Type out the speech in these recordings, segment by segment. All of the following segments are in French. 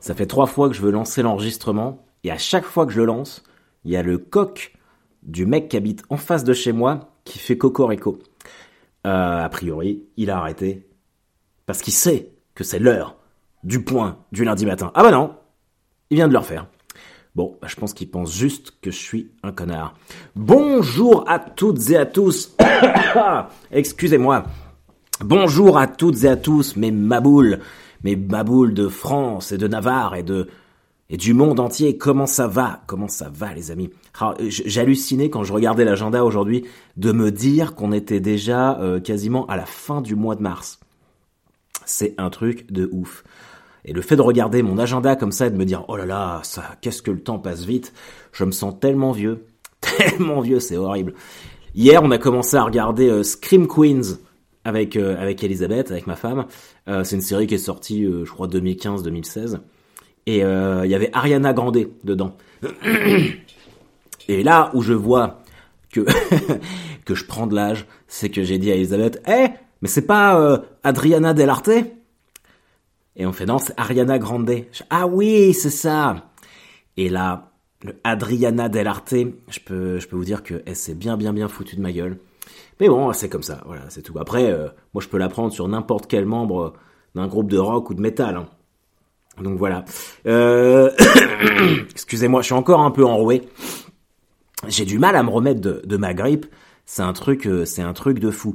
Ça fait trois fois que je veux lancer l'enregistrement, et à chaque fois que je le lance, il y a le coq du mec qui habite en face de chez moi qui fait cocorico. Euh, a priori, il a arrêté. Parce qu'il sait que c'est l'heure du point du lundi matin. Ah bah non, il vient de le refaire. Bon, bah, je pense qu'il pense juste que je suis un connard. Bonjour à toutes et à tous. Excusez-moi. Bonjour à toutes et à tous, mes maboules, mes maboules de France et de Navarre et de et du monde entier. Comment ça va? Comment ça va, les amis? Ah, J'hallucinais quand je regardais l'agenda aujourd'hui de me dire qu'on était déjà euh, quasiment à la fin du mois de mars. C'est un truc de ouf. Et le fait de regarder mon agenda comme ça et de me dire oh là là, ça, qu'est-ce que le temps passe vite, je me sens tellement vieux, tellement vieux, c'est horrible. Hier, on a commencé à regarder euh, Scream Queens avec euh, avec Elisabeth, avec ma femme. Euh, c'est une série qui est sortie, euh, je crois, 2015-2016. Et il y avait Ariana Grande dedans. Et là où je vois que que je prends de l'âge, c'est que j'ai dit à Elisabeth, eh, mais c'est pas Adriana Delarte Et on fait non, c'est Ariana Grande. ah oui, c'est ça. Et là, le Adriana Delarte, je peux je peux vous dire que elle s'est bien bien bien foutue de ma gueule. Mais bon, c'est comme ça, voilà, c'est tout. Après, euh, moi je peux l'apprendre sur n'importe quel membre d'un groupe de rock ou de métal. Hein. Donc voilà. Euh... Excusez-moi, je suis encore un peu enroué. J'ai du mal à me remettre de, ma grippe. C'est un truc, euh, c'est un truc de fou.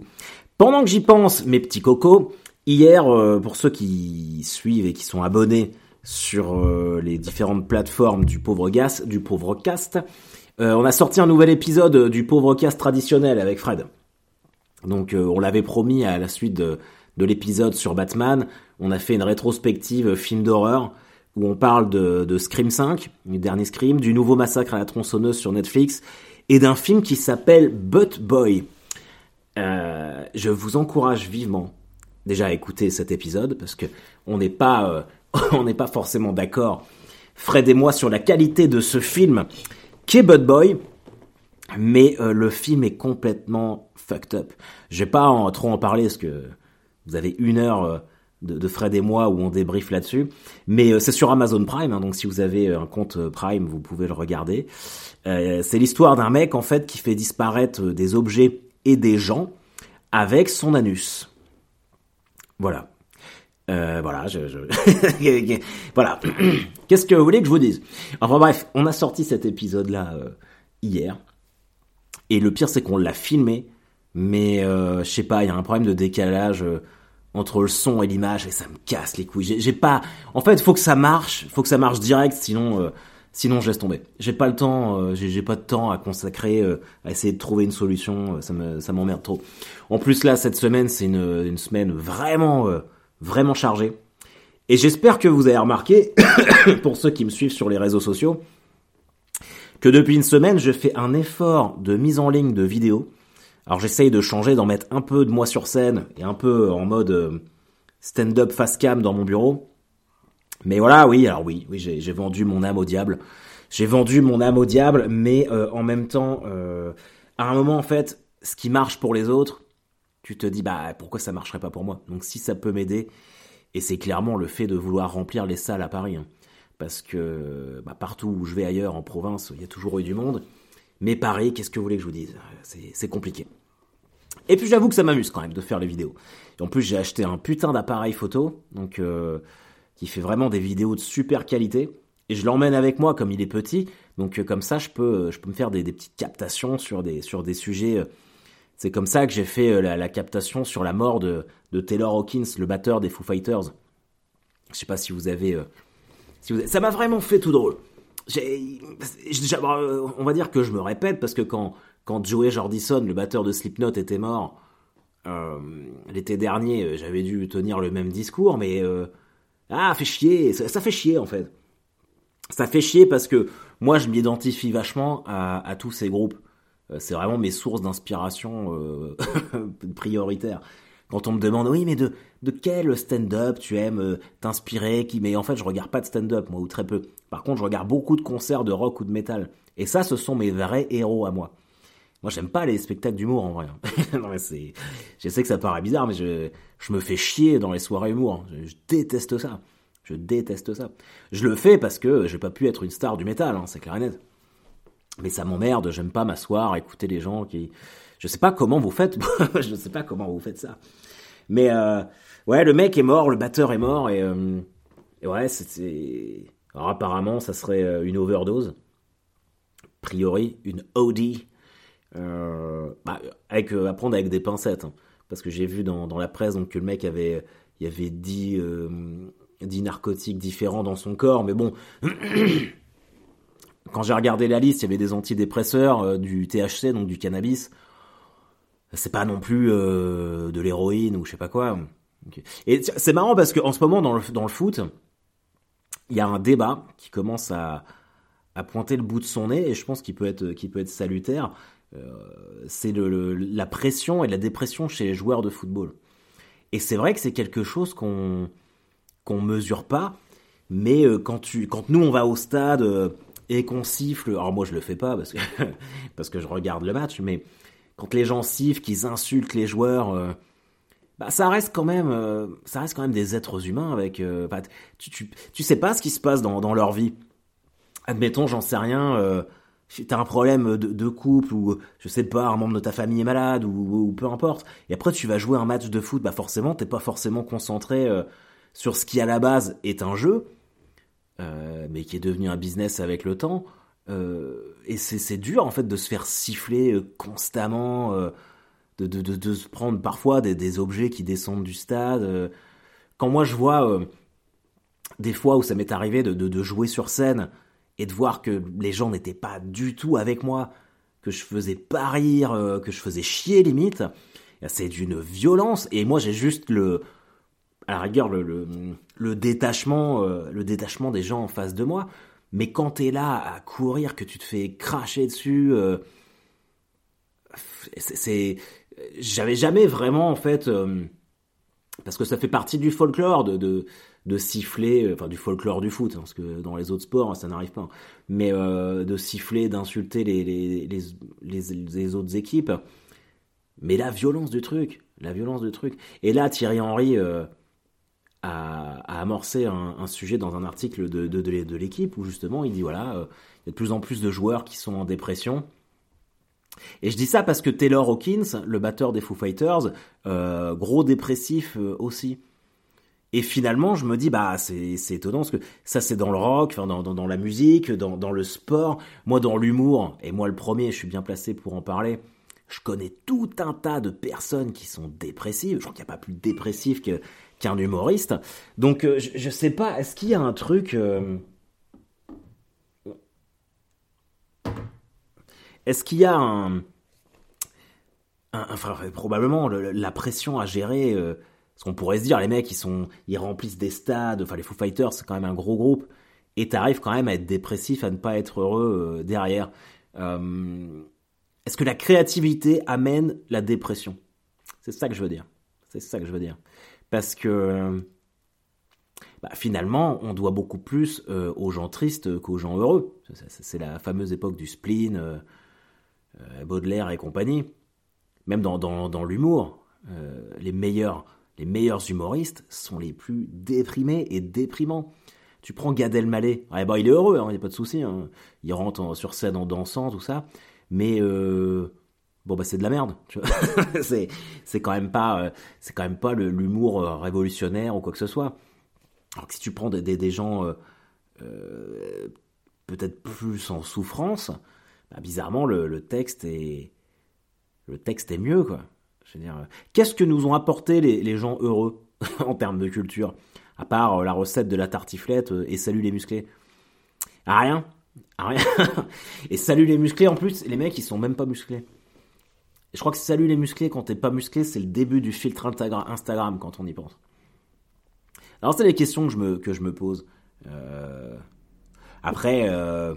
Pendant que j'y pense, mes petits cocos, hier, pour ceux qui suivent et qui sont abonnés sur les différentes plateformes du pauvre gas, du pauvre cast, on a sorti un nouvel épisode du pauvre cast traditionnel avec Fred. Donc euh, on l'avait promis à la suite de, l'épisode sur Batman, on a fait une rétrospective film d'horreur où on parle de, Scream 5, du dernier Scream, du nouveau massacre à la tronçonneuse sur Netflix et d'un film qui s'appelle Butt Boy. Euh, je vous encourage vivement déjà à écouter cet épisode parce que on n'est pas euh, pas forcément d'accord Fred et moi sur la qualité de ce film qui est Butt Boy mais le film est complètement fucked up. Je vais pas trop en parler parce que vous avez une heure euh, de, Fred et moi où on débriefe là-dessus. Mais euh, c'est sur Amazon Prime, hein, donc si vous avez un compte euh, Prime, vous pouvez le regarder. c'est l'histoire d'un mec en fait qui fait disparaître des objets et des gens avec son anus. Voilà. voilà, je, voilà. Qu'est-ce que vous voulez que je vous dise? Enfin bref, on a sorti cet épisode-là hier, et le pire c'est qu'on l'a filmé mais euh, je sais pas, il y a un problème de décalage euh, entre le son et l'image et ça me casse les couilles. J'ai pas, en fait, faut que ça marche, faut que ça marche direct, sinon, euh, sinon je laisse tomber. J'ai pas le temps, euh, j'ai pas de temps à consacrer à essayer de trouver une solution. ça me, ça m'emmerde trop. En plus là, cette semaine, c'est une, une semaine vraiment, vraiment chargée. Et j'espère que vous avez remarqué, pour ceux qui me suivent sur les réseaux sociaux, que depuis une semaine, je fais un effort de mise en ligne de vidéos alors j'essaye de changer, d'en mettre un peu de moi sur scène et un peu en mode euh, stand-up face cam dans mon bureau. Mais voilà, oui, alors oui, oui, j'ai vendu mon âme au diable. J'ai vendu mon âme au diable, mais euh, en même temps, euh, à un moment en fait, ce qui marche pour les autres, tu te dis bah pourquoi ça marcherait pas pour moi? Donc si ça peut m'aider, et c'est clairement le fait de vouloir remplir les salles à Paris, hein. Parce que bah, partout où je vais ailleurs en province, il y a toujours eu du monde. Mais pareil, qu'est-ce que vous voulez que je vous dise? C'est compliqué. Et puis j'avoue que ça m'amuse quand même de faire les vidéos. Et en plus j'ai acheté un putain d'appareil photo, donc euh, qui fait vraiment des vidéos de super qualité. Et je l'emmène avec moi comme il est petit, donc euh, comme ça je peux je peux me faire des, petites captations sur des sur des sujets. Euh, c'est comme ça que j'ai fait la, captation sur la mort de, Taylor Hawkins, le batteur des Foo Fighters. Je sais pas si vous avez, ça m'a vraiment fait tout drôle on va dire que je me répète parce que quand quand Joey Jordison, le batteur de Slipknot, était mort euh, l'été dernier, euh, j'avais dû tenir le même discours, mais euh, ah, fait chier, ça, fait chier en fait. Ça fait chier parce que moi, je m'identifie vachement à, tous ces groupes. C'est vraiment mes sources d'inspiration prioritaires quand on me demande oui mais de quel stand-up tu aimes euh, t'inspirer qui mais en fait je regarde pas de stand-up moi ou très peu. Par contre je regarde beaucoup de concerts de rock ou de métal et ça ce sont mes vrais héros à moi. Moi j'aime pas les spectacles d'humour en vrai. C'est je sais que ça paraît bizarre mais je je me fais chier dans les soirées humour. Je, déteste ça. Je déteste ça. Je le fais parce que j'ai pas pu être une star du métal, hein, c'est clair et net. Mais ça m'emmerde, j'aime pas m'asseoir, écouter les gens qui... Je sais pas comment vous faites, je sais pas comment vous faites ça. Mais euh, ouais, le mec est mort, le batteur est mort, et, euh, ouais, c'était... Alors apparemment, ça serait euh, une overdose. A priori, une OD. Euh, bah, avec, avec des pincettes. Hein. parce que j'ai vu dans, la presse que le mec avait, il avait dit, dit narcotiques différents dans son corps. Mais bon... Quand j'ai regardé la liste, il y avait des antidépresseurs, du THC, donc du cannabis. C'est pas non plus euh, de l'héroïne ou je sais pas quoi. Et c'est marrant parce qu'en ce moment, dans le, dans le foot, il y a un débat qui commence à, à pointer le bout de son nez et je pense qu'il peut être, peut être salutaire. Euh, c'est le, la pression et la dépression chez les joueurs de football. Et c'est vrai que c'est quelque chose qu'on qu'on mesure pas, mais quand tu, quand nous on va au stade et qu'on siffle, alors moi je le fais pas parce que, parce que je regarde le match, mais quand les gens sifflent, qu'ils insultent les joueurs, euh, bah ça reste quand même, euh, ça reste quand même des êtres humains avec, euh, tu, tu, sais pas ce qui se passe dans, leur vie. Admettons, j'en sais rien, t'as un problème de, couple ou je sais pas, un membre de ta famille est malade ou, ou, peu importe, et après tu vas jouer un match de foot, bah forcément t'es pas forcément concentré sur ce qui à la base est un jeu mais qui est devenu un business avec le temps. Euh, et c'est dur en fait de se faire siffler euh, constamment, de, de, se prendre parfois des, objets qui descendent du stade. Quand moi je vois des fois où ça m'est arrivé de, jouer sur scène et de voir que les gens n'étaient pas du tout avec moi, que je faisais pas rire, que je faisais chier limite, c'est d'une violence. Et moi j'ai juste le, à la rigueur le, le, détachement, euh, le détachement des gens en face de moi. Mais quand t'es là à courir, que tu te fais cracher dessus, euh, c'est, j'avais jamais vraiment en fait, euh, parce que ça fait partie du folklore de, de, siffler, enfin du folklore du foot, hein, parce que dans les autres sports ça n'arrive pas, mais de siffler, d'insulter les, les, les, les, autres équipes. Mais la violence du truc, la violence du truc. Et là Thierry Henry a, amorcé un, sujet dans un article de, de, l'équipe où justement il dit voilà, euh, il y a de plus en plus de joueurs qui sont en dépression. Et je dis ça parce que Taylor Hawkins, le batteur des Foo Fighters, euh, gros dépressif euh, aussi. Et finalement, je me dis, bah, c'est, c'est étonnant parce que ça, c'est dans le rock, enfin, dans, dans, dans, la musique, dans, dans le sport, moi, dans l'humour, et moi, le premier, je suis bien placé pour en parler. Je connais tout un tas de personnes qui sont dépressives. Je crois qu'il n'y a pas plus dépressif que, qu'un humoriste. Donc euh, je, sais pas, est-ce qu'il y a un truc... Euh, est-ce qu'il y a un... enfin, probablement la pression à gérer... Euh, qu'on pourrait se dire, les mecs, ils, sont, ils remplissent des stades, enfin les Foo Fighters, c'est quand même un gros groupe, et t'arrives quand même à être dépressif, à ne pas être heureux derrière. Est-ce que la créativité amène la dépression? C'est ça que je veux dire. C'est ça que je veux dire parce que bah, finalement, on doit beaucoup plus euh, aux gens tristes qu'aux gens heureux. C'est la fameuse époque du spleen, euh, euh, Baudelaire et compagnie. Même dans, l'humour, les, meilleurs, humoristes sont les plus déprimés et déprimants. Tu prends Gad Elmaleh, ah, bah, il est heureux, il hein, n'y a pas de souci. Hein. Il rentre sur scène en dansant, tout ça. Mais bon bah c'est de la merde c'est c'est quand même pas euh, c'est quand même pas l'humour euh, révolutionnaire ou quoi que ce soit. Alors que si tu prends des, des, gens euh, peut-être plus en souffrance bah, bizarrement le, texte est le texte est mieux quoi. Je veux dire qu'est-ce que nous ont apporté les, les gens heureux en termes de culture? À part la recette de la tartiflette et salut les musclés. Ah, rien. Rien. Et salut les musclés en plus les mecs ils sont même pas musclés je crois que salut les musclés quand t'es pas musclé, c'est le début du filtre Instagram quand on y pense. Alors c'est les questions que je me, que je me pose. Euh... Après, euh...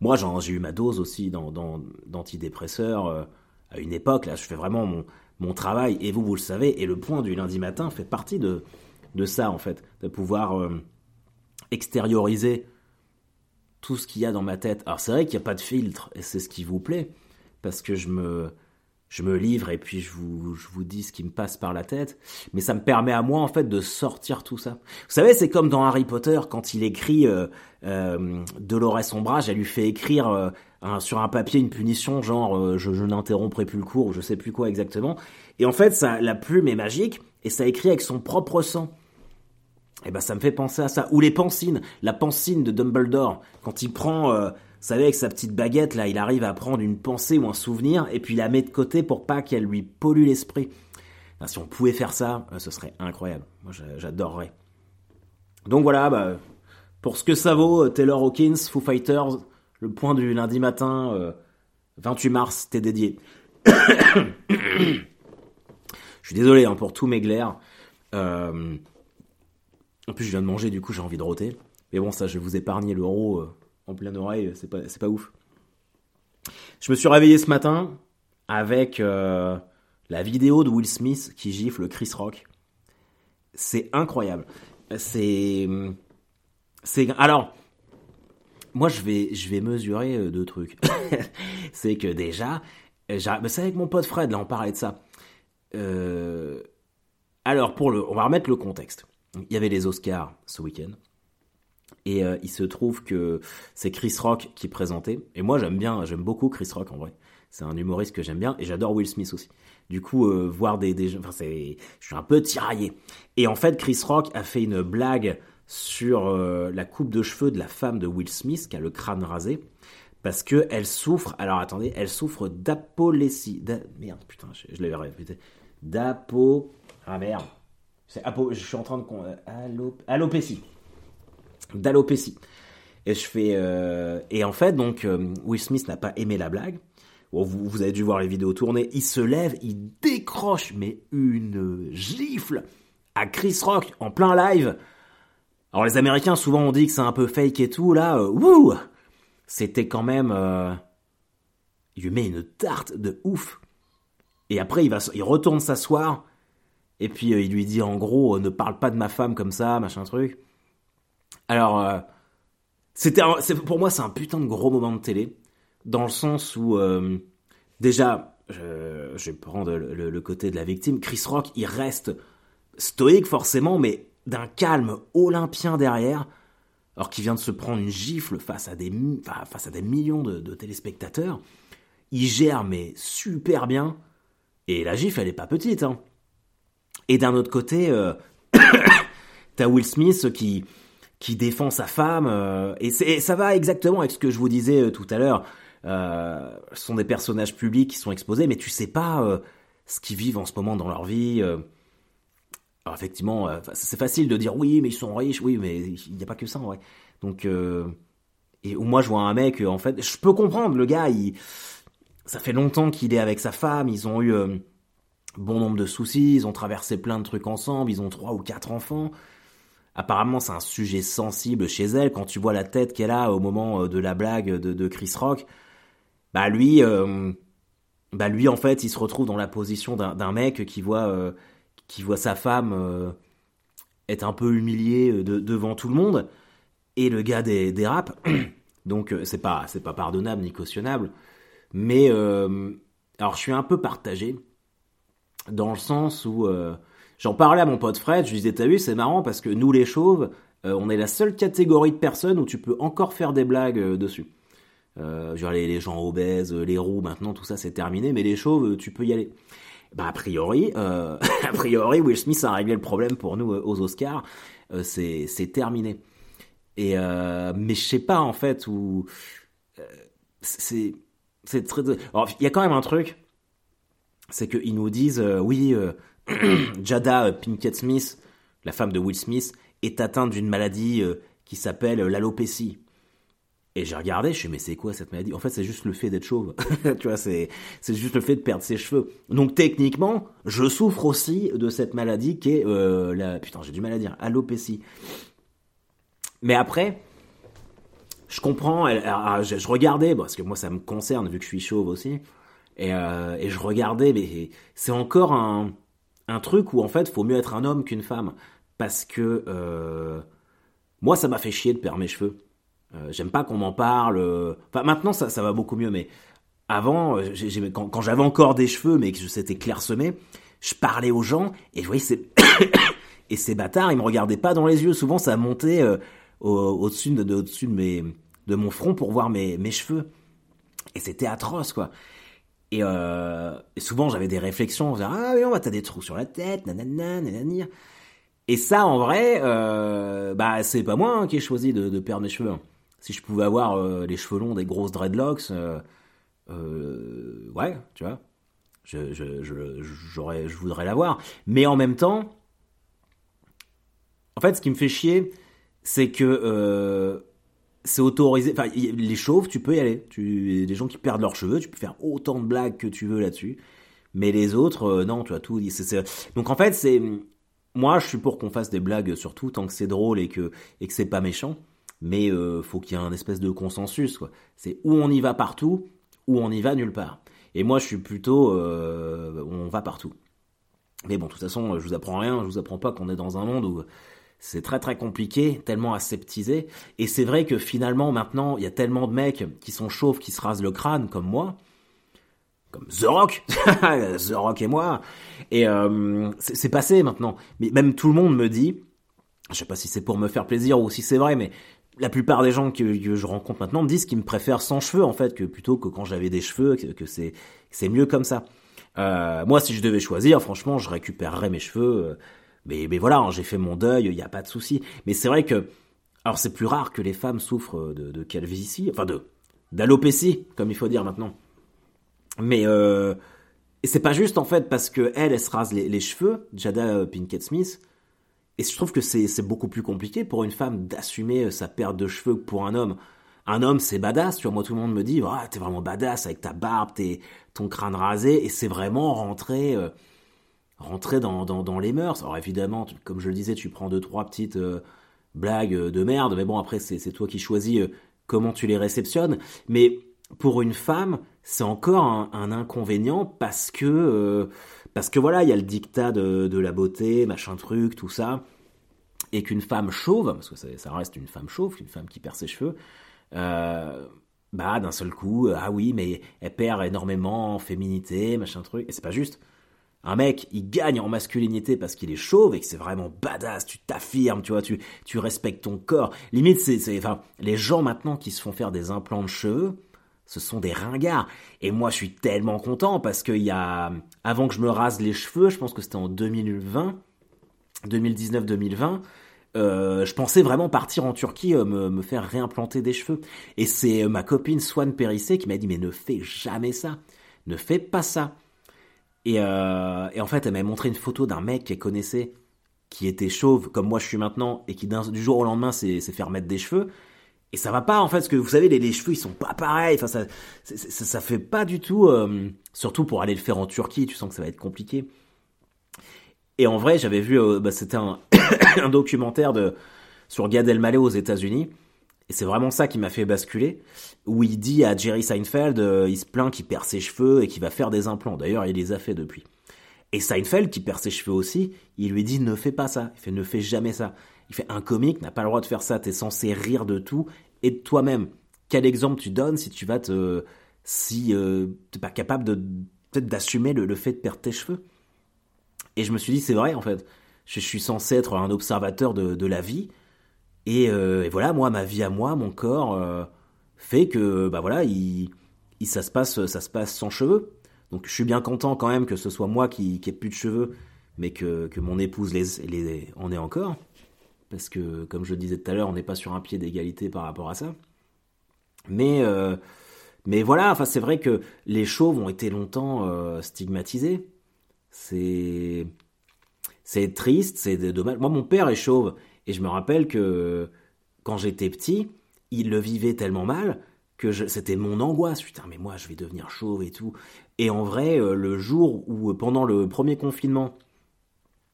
moi j'ai eu ma dose aussi d'antidépresseurs euh, à une époque. Là, je fais vraiment mon, mon travail et vous, vous le savez. Et le point du lundi matin fait partie de, de ça en fait, de pouvoir extérioriser tout ce qu'il y a dans ma tête. Alors c'est vrai qu'il n'y a pas de filtre et c'est ce qui vous plaît parce que je me je me livre et puis je vous, je vous dis ce qui me passe par la tête, mais ça me permet à moi en fait de sortir tout ça. Vous savez, c'est comme dans Harry Potter quand il écrit euh, euh, Dolores Ombrage, elle lui fait écrire euh, sur un papier une punition genre euh, je, je n'interromprai plus le cours ou je sais plus quoi exactement. Et en fait, ça, la plume est magique et ça écrit avec son propre sang. Et eh ben ça me fait penser à ça. Ou les pancines, la pancine de Dumbledore quand il prend euh, vous savez, avec sa petite baguette, là, il arrive à prendre une pensée ou un souvenir et puis la met de côté pour pas qu'elle lui pollue l'esprit. si on pouvait faire ça, euh, ce serait incroyable. Moi, j'adorerais. Donc voilà, bah, pour ce que ça vaut, euh, Taylor Hawkins, Foo Fighters, le point du lundi matin, 28 euh, mars, t'es dédié. Je suis désolé hein, pour tous mes glaires. en plus, je viens de manger, du coup, j'ai envie de rôter. Mais bon, ça, je vais vous épargner l'euro en pleine oreille, c'est pas, pas ouf. Je me suis réveillé ce matin avec euh, la vidéo de Will Smith qui gifle Chris Rock. C'est incroyable. C'est, c'est, alors, moi je vais, je vais mesurer euh, deux trucs. c'est que déjà, c'est avec mon pote Fred là, on parlait de ça. Euh, alors pour le, on va remettre le contexte. Il y avait les Oscars ce week-end. Et euh, il se trouve que c'est Chris Rock qui présentait. Et moi, j'aime bien, j'aime beaucoup Chris Rock en vrai. C'est un humoriste que j'aime bien et j'adore Will Smith aussi. Du coup, euh, voir des, des, enfin, c'est, je suis un peu tiraillé. Et en fait, Chris Rock a fait une blague sur euh, la coupe de cheveux de la femme de Will Smith qui a le crâne rasé parce que elle souffre. Alors attendez, elle souffre d'apolésie. Merde, putain, je, l'avais répété. D'apo. Ah merde. C'est apo... Je suis en train de. Allop... Alopécie d'alopécie. Et je fais euh, et en fait donc euh, Will Smith n'a pas aimé la blague. vous, avez dû voir les vidéos tournées. Il se lève, il décroche mais une gifle à Chris Rock en plein live. Alors les Américains souvent on dit que c'est un peu fake et tout là. Euh, wouh C'était quand même. il lui met une tarte de ouf. Et après il va, il retourne s'asseoir. Et puis il lui dit en gros ne parle pas de ma femme comme ça, machin truc. Alors, euh, c'était pour moi, c'est un putain de gros moment de télé, dans le sens où, euh, déjà, je, je, vais prendre le, côté de la victime, Chris Rock, il reste stoïque forcément, mais d'un calme olympien derrière, alors qu'il vient de se prendre une gifle face à des, face à des millions de, téléspectateurs. Il gère, mais super bien. Et la gifle, elle est pas petite. Hein. Et d'un autre côté, euh, t'as Will Smith qui, qui défend sa femme. Euh, et, ça va exactement avec ce que je vous disais euh, tout à l'heure. Euh, ce sont des personnages publics qui sont exposés, mais tu sais pas ce qu'ils vivent en ce moment dans leur vie. Alors effectivement, c'est facile de dire oui, mais ils sont riches, oui, mais il n'y a pas que ça en vrai. Donc, et moi je vois un mec, en fait, je peux comprendre, le gars, il, ça fait longtemps qu'il est avec sa femme, ils ont eu bon nombre de soucis, ils ont traversé plein de trucs ensemble, ils ont trois ou quatre enfants. Apparemment, c'est un sujet sensible chez elle. Quand tu vois la tête qu'elle a au moment euh, de la blague de, Chris Rock, bah lui, euh, bah lui en fait, il se retrouve dans la position d'un mec qui voit, euh, qui voit sa femme être un peu humiliée devant tout le monde, et le gars des. Donc c'est pas, c'est pas pardonnable ni cautionnable. Mais alors je suis un peu partagé dans le sens où J'en parlais à mon pote Fred, je lui disais, t'as vu, c'est marrant parce que nous les chauves, euh, on est la seule catégorie de personnes où tu peux encore faire des blagues euh, dessus. Euh, genre les, les, gens obèses, les roux, maintenant tout ça c'est terminé, mais les chauves, tu peux y aller. Bah a priori, a priori, Will Smith a réglé le problème pour nous aux Oscars, c'est terminé. Et mais je sais pas en fait où c'est c'est très. Il y a quand même un truc, c'est qu'ils nous disent oui Jada Pinkett Smith, la femme de Will Smith, est atteinte d'une maladie euh, qui s'appelle l'alopécie. Et j'ai regardé, je suis mais c'est quoi cette maladie? En fait, c'est juste le fait d'être chauve. tu vois, c'est, c'est juste le fait de perdre ses cheveux. Donc techniquement, je souffre aussi de cette maladie qui est euh, la... Putain, j'ai du mal à dire, alopécie. Mais après, je comprends, je, regardais, parce que moi ça me concerne vu que je suis chauve aussi, et, euh, et je regardais, mais c'est encore un un truc où en fait, faut mieux être un homme qu'une femme. Parce que euh, moi, ça m'a fait chier de perdre mes cheveux. Euh, j'aime pas qu'on m'en parle. Enfin, maintenant, ça, ça va beaucoup mieux, mais avant, euh, quand, j'avais encore des cheveux, mais que c'était clairsemé, je parlais aux gens et je voyais ces et ces bâtards, ils me regardaient pas dans les yeux. Souvent, ça montait euh, au- au-dessus de, de, de mon front pour voir mes, mes cheveux. Et c'était atroce, quoi. Et, euh, et souvent, j'avais des réflexions, disant, ah oui, on va t'as des trous sur la tête, nanana, nanani. Et ça, en vrai, euh, bah, c'est pas moi hein, qui ai choisi de, perdre mes cheveux. hein. Si je pouvais avoir euh, les cheveux longs, des grosses dreadlocks, ouais, tu vois, je, je, voudrais l'avoir. Mais en même temps, en fait, ce qui me fait chier, c'est que c'est autorisé. Enfin, les chauves, tu peux y aller. Tu, les gens qui perdent leurs cheveux, tu peux faire autant de blagues que tu veux là-dessus. Mais les autres, euh, non, tu as tout. Donc en fait, c'est moi, je suis pour qu'on fasse des blagues sur tout tant que c'est drôle et que et que c'est pas méchant. Mais euh, faut qu'il y ait un espèce de consensus, quoi. C'est où on y va partout, ou on y va nulle part. Et moi, je suis plutôt, euh, on va partout. Mais bon, de toute façon, je vous apprends rien. Je vous apprends pas qu'on est dans un monde où c'est très très compliqué, tellement aseptisé. Et c'est vrai que finalement, maintenant, il y a tellement de mecs qui sont chauves, qui se rasent le crâne, comme moi. Comme The Rock The Rock et moi Et euh, c'est passé maintenant. Mais même tout le monde me dit, je sais pas si c'est pour me faire plaisir ou si c'est vrai, mais la plupart des gens que, je rencontre maintenant me disent qu'ils me préfèrent sans cheveux, en fait, que plutôt que quand j'avais des cheveux, que, que c'est c'est mieux comme ça. Euh, moi, si je devais choisir, franchement, je récupérerais mes cheveux. euh, mais, voilà, hein, j'ai fait mon deuil, il n'y a pas de souci. Mais c'est vrai que, alors c'est plus rare que les femmes souffrent de, de calvitie, enfin de d'alopécie, comme il faut dire maintenant. Mais euh, c'est pas juste en fait parce que elle, se rase les, cheveux, Jada euh, Pinkett Smith. Et je trouve que c'est beaucoup plus compliqué pour une femme d'assumer euh, sa perte de cheveux que pour un homme. Un homme, c'est badass. Tu vois, moi, tout le monde me dit, ah, t'es vraiment badass avec ta barbe, t'es, ton crâne rasé, et c'est vraiment rentrer, euh, rentrer dans, dans, les mœurs. Alors évidemment, comme je le disais, tu prends deux trois petites euh, blagues euh, de merde, mais bon, après, c'est toi qui choisis euh, comment tu les réceptionnes. Mais pour une femme, c'est encore un, inconvénient parce que parce que voilà, il y a le dictat de, la beauté, machin truc, tout ça, et qu'une femme chauve, parce que ça, reste une femme chauve, une femme qui perd ses cheveux, bah d'un seul coup, ah oui, mais elle perd énormément en féminité, machin truc, et c'est pas juste. Un mec, il gagne en masculinité parce qu'il est chauve et que c'est vraiment badass, tu t'affirmes, tu vois, tu, tu respectes ton corps. Limite, c'est, enfin, les gens maintenant qui se font faire des implants de cheveux, ce sont des ringards. Et moi, je suis tellement content parce qu'il y a, avant que je me rase les cheveux, je pense que c'était en 2020, 2019-2020, euh, je pensais vraiment partir en Turquie euh, me, me faire réimplanter des cheveux. Et c'est euh, ma copine Swan Périssé qui m'a dit mais ne fais jamais ça, ne fais pas ça. Et, euh, et en fait, elle m'a montré une photo d'un mec qu'elle connaissait, qui était chauve comme moi je suis maintenant, et qui du jour au lendemain s'est fait remettre des cheveux. Et ça va pas en fait, parce que vous savez, les, cheveux ils sont pas pareils. Enfin, ça, ça, ça fait pas du tout. euh, surtout pour aller le faire en Turquie, tu sens que ça va être compliqué. Et en vrai, j'avais vu, euh, bah, c'était un, un documentaire de sur Gad Elmaleh aux États-Unis. Et c'est vraiment ça qui m'a fait basculer, où il dit à Jerry Seinfeld, euh, il se plaint qu'il perd ses cheveux et qu'il va faire des implants. D'ailleurs, il les a fait depuis. Et Seinfeld, qui perd ses cheveux aussi, il lui dit ne fais pas ça. Il fait ne fais jamais ça. Il fait un comique n'a pas le droit de faire ça. T'es censé rire de tout et de toi-même. Quel exemple tu donnes si tu vas te, si euh, t'es pas capable de peut-être d'assumer le, fait de perdre tes cheveux? Et je me suis dit c'est vrai en fait. Je, suis censé être un observateur de la vie. Et, euh, et voilà, moi, ma vie à moi, mon corps euh, fait que, bah voilà, il, ça se passe, ça se passe sans cheveux. Donc, je suis bien content quand même que ce soit moi qui, ai plus de cheveux, mais que, que mon épouse les, les en ait encore, parce que, comme je le disais tout à l'heure, on n'est pas sur un pied d'égalité par rapport à ça. Mais, euh, mais voilà, enfin, c'est vrai que les chauves ont été longtemps stigmatisés. C'est, c'est triste, c'est dommage. Moi, mon père est chauve. Et je me rappelle que quand j'étais petit, il le vivait tellement mal que c'était mon angoisse. Putain, mais moi, je vais devenir chauve et tout. Et en vrai, euh, le jour où, euh, pendant le premier confinement,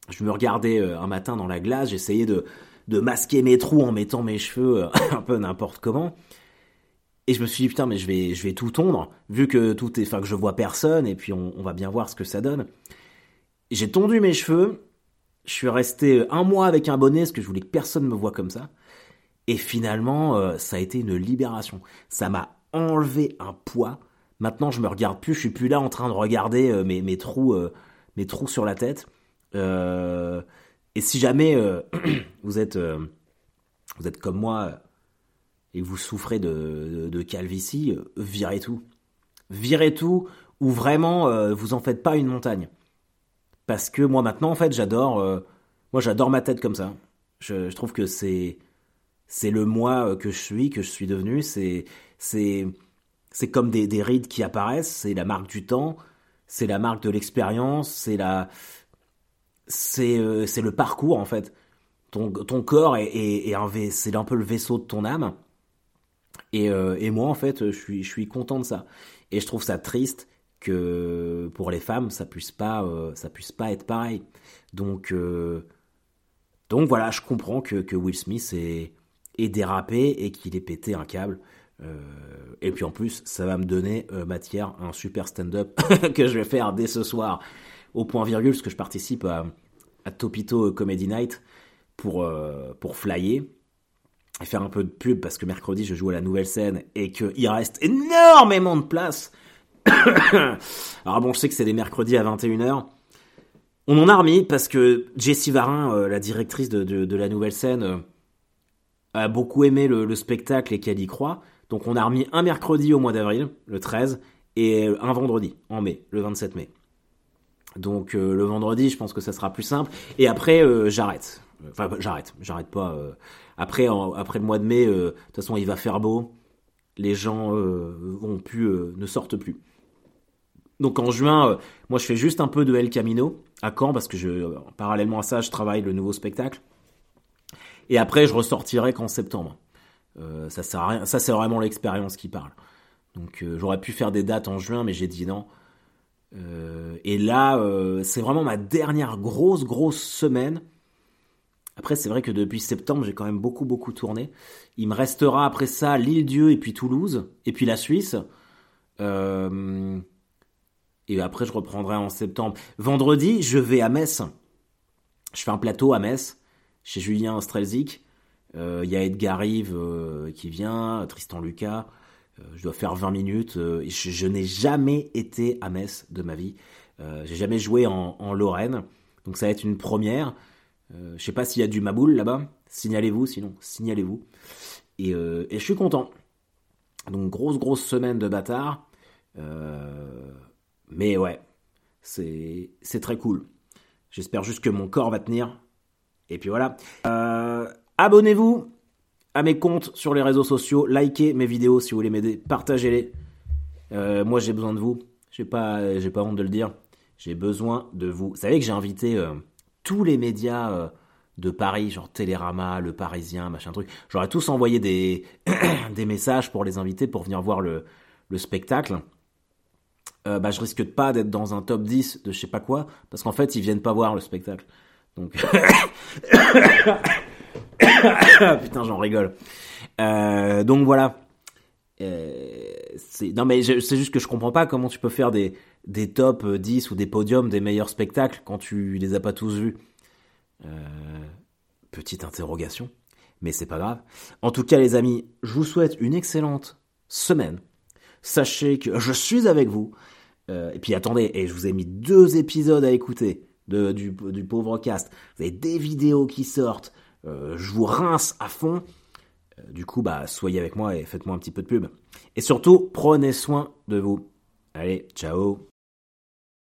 je me regardais euh, un matin dans la glace, j'essayais de, masquer mes trous en mettant mes cheveux un peu n'importe comment. Et je me suis dit, putain, mais je vais, je vais tout tondre, vu que tout est, enfin, que je vois personne, et puis on, on va bien voir ce que ça donne. J'ai tondu mes cheveux, je suis resté un mois avec un bonnet parce que je voulais que personne me voie comme ça. Et finalement, euh, ça a été une libération. Ça m'a enlevé un poids, Maintenant, je me regarde plus, je suis plus là en train de regarder euh, mes, trous, euh, mes trous sur la tête. Euh, et si jamais vous êtes, vous êtes comme moi et vous souffrez de, de, calvitie, virez tout, virez tout, ou vraiment vous en faites pas une montagne. Parce que moi maintenant, en fait, j'adore, moi j'adore ma tête comme ça. Je, trouve que c'est, c'est le moi que je suis, que je suis devenu. C'est, c'est c'est comme des, des rides qui apparaissent, c'est la marque du temps, c'est la marque de l'expérience, c'est la, c'est euh, c'est le parcours en fait. Ton, ton corps est, est, un c'est un peu le vaisseau de ton âme. Et, euh, et moi en fait, je suis je suis content de ça. Et je trouve ça triste que pour les femmes ça puisse pas euh, ça puisse pas être pareil. Donc donc voilà, je comprends que, que Will Smith est, est dérapé et qu'il ait pété un câble. Euh, et puis en plus, ça va me donner euh, matière à un super stand-up que je vais faire dès ce soir au point virgule, parce que je participe à, à Topito Comedy Night pour, euh, pour flyer et faire un peu de pub parce que mercredi je joue à la nouvelle scène et qu'il reste énormément de place. Alors bon, je sais que c'est des mercredis à 21h. On en a remis parce que Jessie Varin, la directrice de, la nouvelle scène, a beaucoup aimé le, le spectacle et qu'elle y croit. Donc on a remis un mercredi au mois d'avril, le 13, et un vendredi, en mai, le 27 mai. Donc euh, le vendredi, je pense que ça sera plus simple. Et après, euh, j'arrête. Enfin, j'arrête, j'arrête pas. Euh. Après, après le mois de mai, de toute façon, il va faire beau. Les gens ne sortent plus. Donc en juin, moi je fais juste un peu de El Camino à Caen parce que je, parallèlement à ça, je travaille le nouveau spectacle. Et après, je ressortirai qu'en septembre. Euh, ça sert. Ça, c'est vraiment l'expérience qui parle. Donc, euh, j'aurais pu faire des dates en juin, mais j'ai dit non. Euh, et là, c'est vraiment ma dernière grosse, grosse semaine. Après, c'est vrai que depuis septembre, j'ai quand même beaucoup, beaucoup tourné. Il me restera après ça l'île-dieu et puis Toulouse, et puis la Suisse. Et après, je reprendrai en septembre. Vendredi, je vais à Metz. Je fais un plateau à Metz, chez Julien Strelzik. Euh, il y a Edgar Rive euh, qui vient, Tristan Lucas. Euh, je dois faire 20 minutes. je, n'ai jamais été à Metz de ma vie. J'ai jamais joué en, Lorraine. Donc ça va être une première. je sais pas s'il y a du Maboul là-bas. Signalez-vous, sinon, signalez-vous. Et, et, je suis content. Donc grosse grosse semaine de bâtard. Mais ouais, c'est très cool. J'espère juste que mon corps va tenir. Et puis voilà. Euh, Abonnez-vous à mes comptes sur les réseaux sociaux, likez mes vidéos si vous voulez m'aider, partagez-les. Euh, moi j'ai besoin de vous, j'ai pas, j'ai pas honte de le dire, j'ai besoin de vous. Vous savez que j'ai invité euh, tous les médias de Paris, genre Télérama, Le Parisien, machin truc. J'aurais tous envoyé des, des messages pour les inviter pour venir voir le, le spectacle. Bah, je risque pas d'être dans un top 10 de je sais pas quoi, parce qu'en fait, ils viennent pas voir le spectacle. Donc, Putain, j'en rigole. Euh, donc voilà. Euh, non mais c'est juste que je comprends pas comment tu peux faire des, des top 10 ou des podiums des meilleurs spectacles quand tu les as pas tous vus. Euh, petite interrogation, mais c'est pas grave. En tout cas les amis, je vous souhaite une excellente semaine. Sachez que je suis avec vous. Et puis attendez, et je vous ai mis deux épisodes à écouter de, du, du pauvre cast. Vous avez des vidéos qui sortent. Euh, je vous rince à fond. Euh, du coup, bah, soyez avec moi et faites-moi un petit peu de pub. Et surtout, prenez soin de vous. Allez, ciao